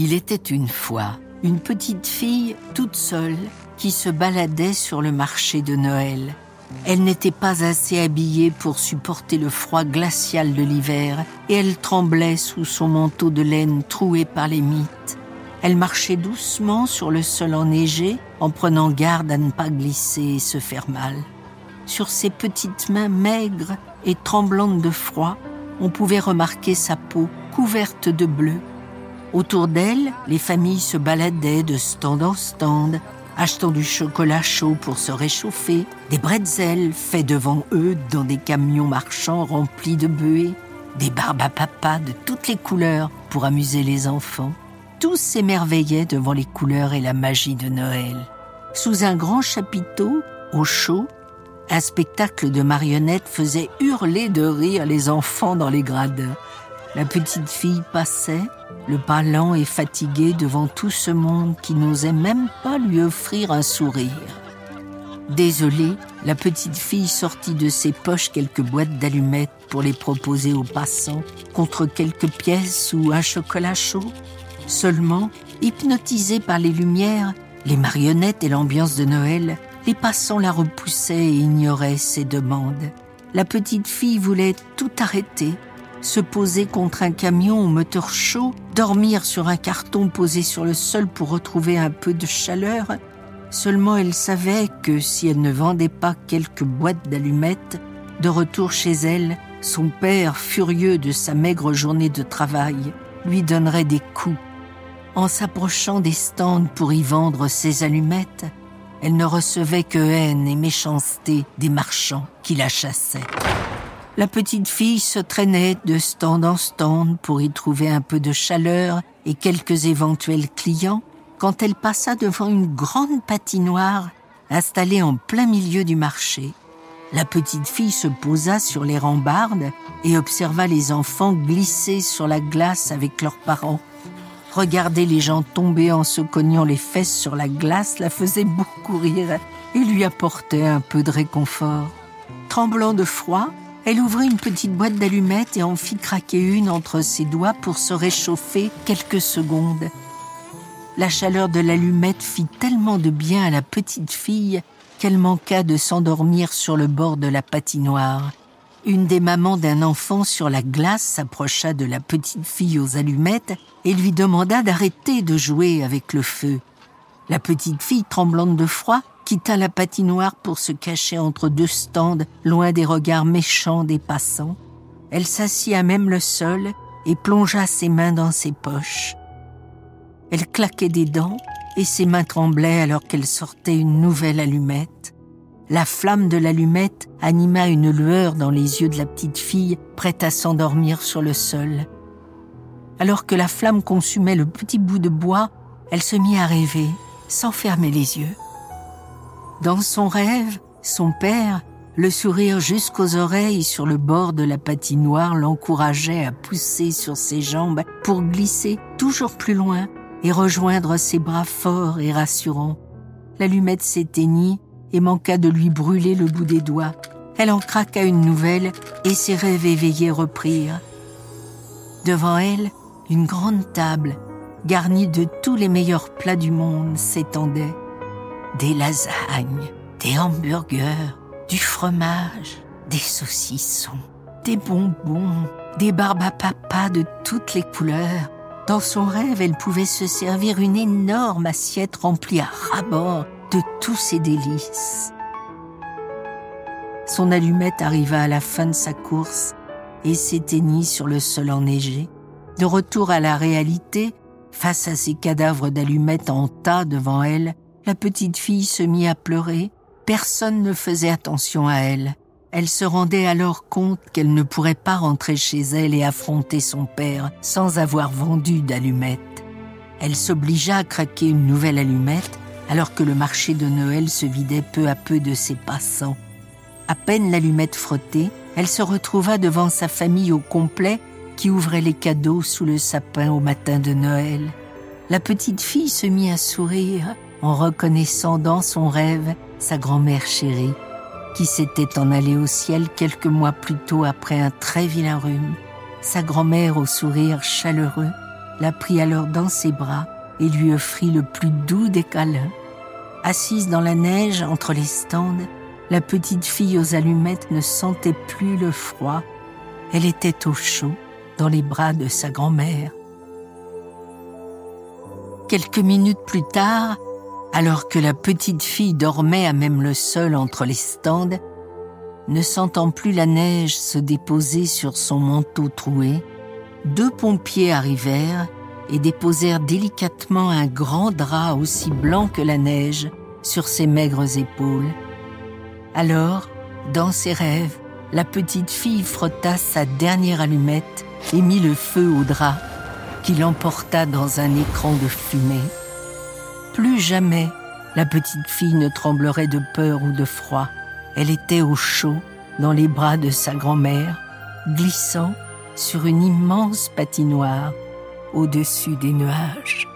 Il était une fois une petite fille toute seule qui se baladait sur le marché de Noël. Elle n'était pas assez habillée pour supporter le froid glacial de l'hiver et elle tremblait sous son manteau de laine troué par les mythes. Elle marchait doucement sur le sol enneigé en prenant garde à ne pas glisser et se faire mal. Sur ses petites mains maigres et tremblantes de froid, on pouvait remarquer sa peau couverte de bleu. Autour d'elle, les familles se baladaient de stand en stand, achetant du chocolat chaud pour se réchauffer, des bretzels faits devant eux dans des camions marchands remplis de buées, des barbes à papa de toutes les couleurs pour amuser les enfants. Tous s'émerveillaient devant les couleurs et la magie de Noël. Sous un grand chapiteau, au chaud, un spectacle de marionnettes faisait hurler de rire les enfants dans les gradins. La petite fille passait, le pas lent et fatigué devant tout ce monde qui n'osait même pas lui offrir un sourire. Désolée, la petite fille sortit de ses poches quelques boîtes d'allumettes pour les proposer aux passants contre quelques pièces ou un chocolat chaud. Seulement, hypnotisés par les lumières, les marionnettes et l'ambiance de Noël, les passants la repoussaient et ignoraient ses demandes. La petite fille voulait tout arrêter se poser contre un camion au moteur chaud, dormir sur un carton posé sur le sol pour retrouver un peu de chaleur. Seulement elle savait que si elle ne vendait pas quelques boîtes d'allumettes, de retour chez elle, son père, furieux de sa maigre journée de travail, lui donnerait des coups. En s'approchant des stands pour y vendre ses allumettes, elle ne recevait que haine et méchanceté des marchands qui la chassaient. La petite fille se traînait de stand en stand pour y trouver un peu de chaleur et quelques éventuels clients quand elle passa devant une grande patinoire installée en plein milieu du marché. La petite fille se posa sur les rambardes et observa les enfants glisser sur la glace avec leurs parents. Regarder les gens tomber en se cognant les fesses sur la glace la faisait beaucoup rire et lui apportait un peu de réconfort. Tremblant de froid, elle ouvrit une petite boîte d'allumettes et en fit craquer une entre ses doigts pour se réchauffer quelques secondes. La chaleur de l'allumette fit tellement de bien à la petite fille qu'elle manqua de s'endormir sur le bord de la patinoire. Une des mamans d'un enfant sur la glace s'approcha de la petite fille aux allumettes et lui demanda d'arrêter de jouer avec le feu. La petite fille, tremblante de froid, quitta la patinoire pour se cacher entre deux stands, loin des regards méchants des passants. Elle s'assit à même le sol et plongea ses mains dans ses poches. Elle claquait des dents et ses mains tremblaient alors qu'elle sortait une nouvelle allumette. La flamme de l'allumette anima une lueur dans les yeux de la petite fille, prête à s'endormir sur le sol. Alors que la flamme consumait le petit bout de bois, elle se mit à rêver, sans fermer les yeux. Dans son rêve, son père, le sourire jusqu'aux oreilles sur le bord de la patinoire, l'encourageait à pousser sur ses jambes pour glisser toujours plus loin et rejoindre ses bras forts et rassurants. L'allumette s'éteignit et manqua de lui brûler le bout des doigts. Elle en craqua une nouvelle et ses rêves éveillés reprirent. Devant elle, une grande table, garnie de tous les meilleurs plats du monde, s'étendait des lasagnes, des hamburgers, du fromage, des saucissons, des bonbons, des barbes à papa de toutes les couleurs. Dans son rêve, elle pouvait se servir une énorme assiette remplie à ras-bord de tous ses délices. Son allumette arriva à la fin de sa course et s'éteignit sur le sol enneigé. De retour à la réalité, face à ces cadavres d'allumettes en tas devant elle, la petite fille se mit à pleurer. Personne ne faisait attention à elle. Elle se rendait alors compte qu'elle ne pourrait pas rentrer chez elle et affronter son père sans avoir vendu d'allumettes. Elle s'obligea à craquer une nouvelle allumette alors que le marché de Noël se vidait peu à peu de ses passants. À peine l'allumette frottée, elle se retrouva devant sa famille au complet qui ouvrait les cadeaux sous le sapin au matin de Noël. La petite fille se mit à sourire en reconnaissant dans son rêve sa grand-mère chérie, qui s'était en allée au ciel quelques mois plus tôt après un très vilain rhume, sa grand-mère au sourire chaleureux, la prit alors dans ses bras et lui offrit le plus doux des câlins. Assise dans la neige entre les stands, la petite fille aux allumettes ne sentait plus le froid. Elle était au chaud dans les bras de sa grand-mère. Quelques minutes plus tard, alors que la petite fille dormait à même le sol entre les stands, ne sentant plus la neige se déposer sur son manteau troué, deux pompiers arrivèrent et déposèrent délicatement un grand drap aussi blanc que la neige sur ses maigres épaules. Alors, dans ses rêves, la petite fille frotta sa dernière allumette et mit le feu au drap, qui l'emporta dans un écran de fumée. Plus jamais la petite fille ne tremblerait de peur ou de froid. Elle était au chaud dans les bras de sa grand-mère, glissant sur une immense patinoire au-dessus des nuages.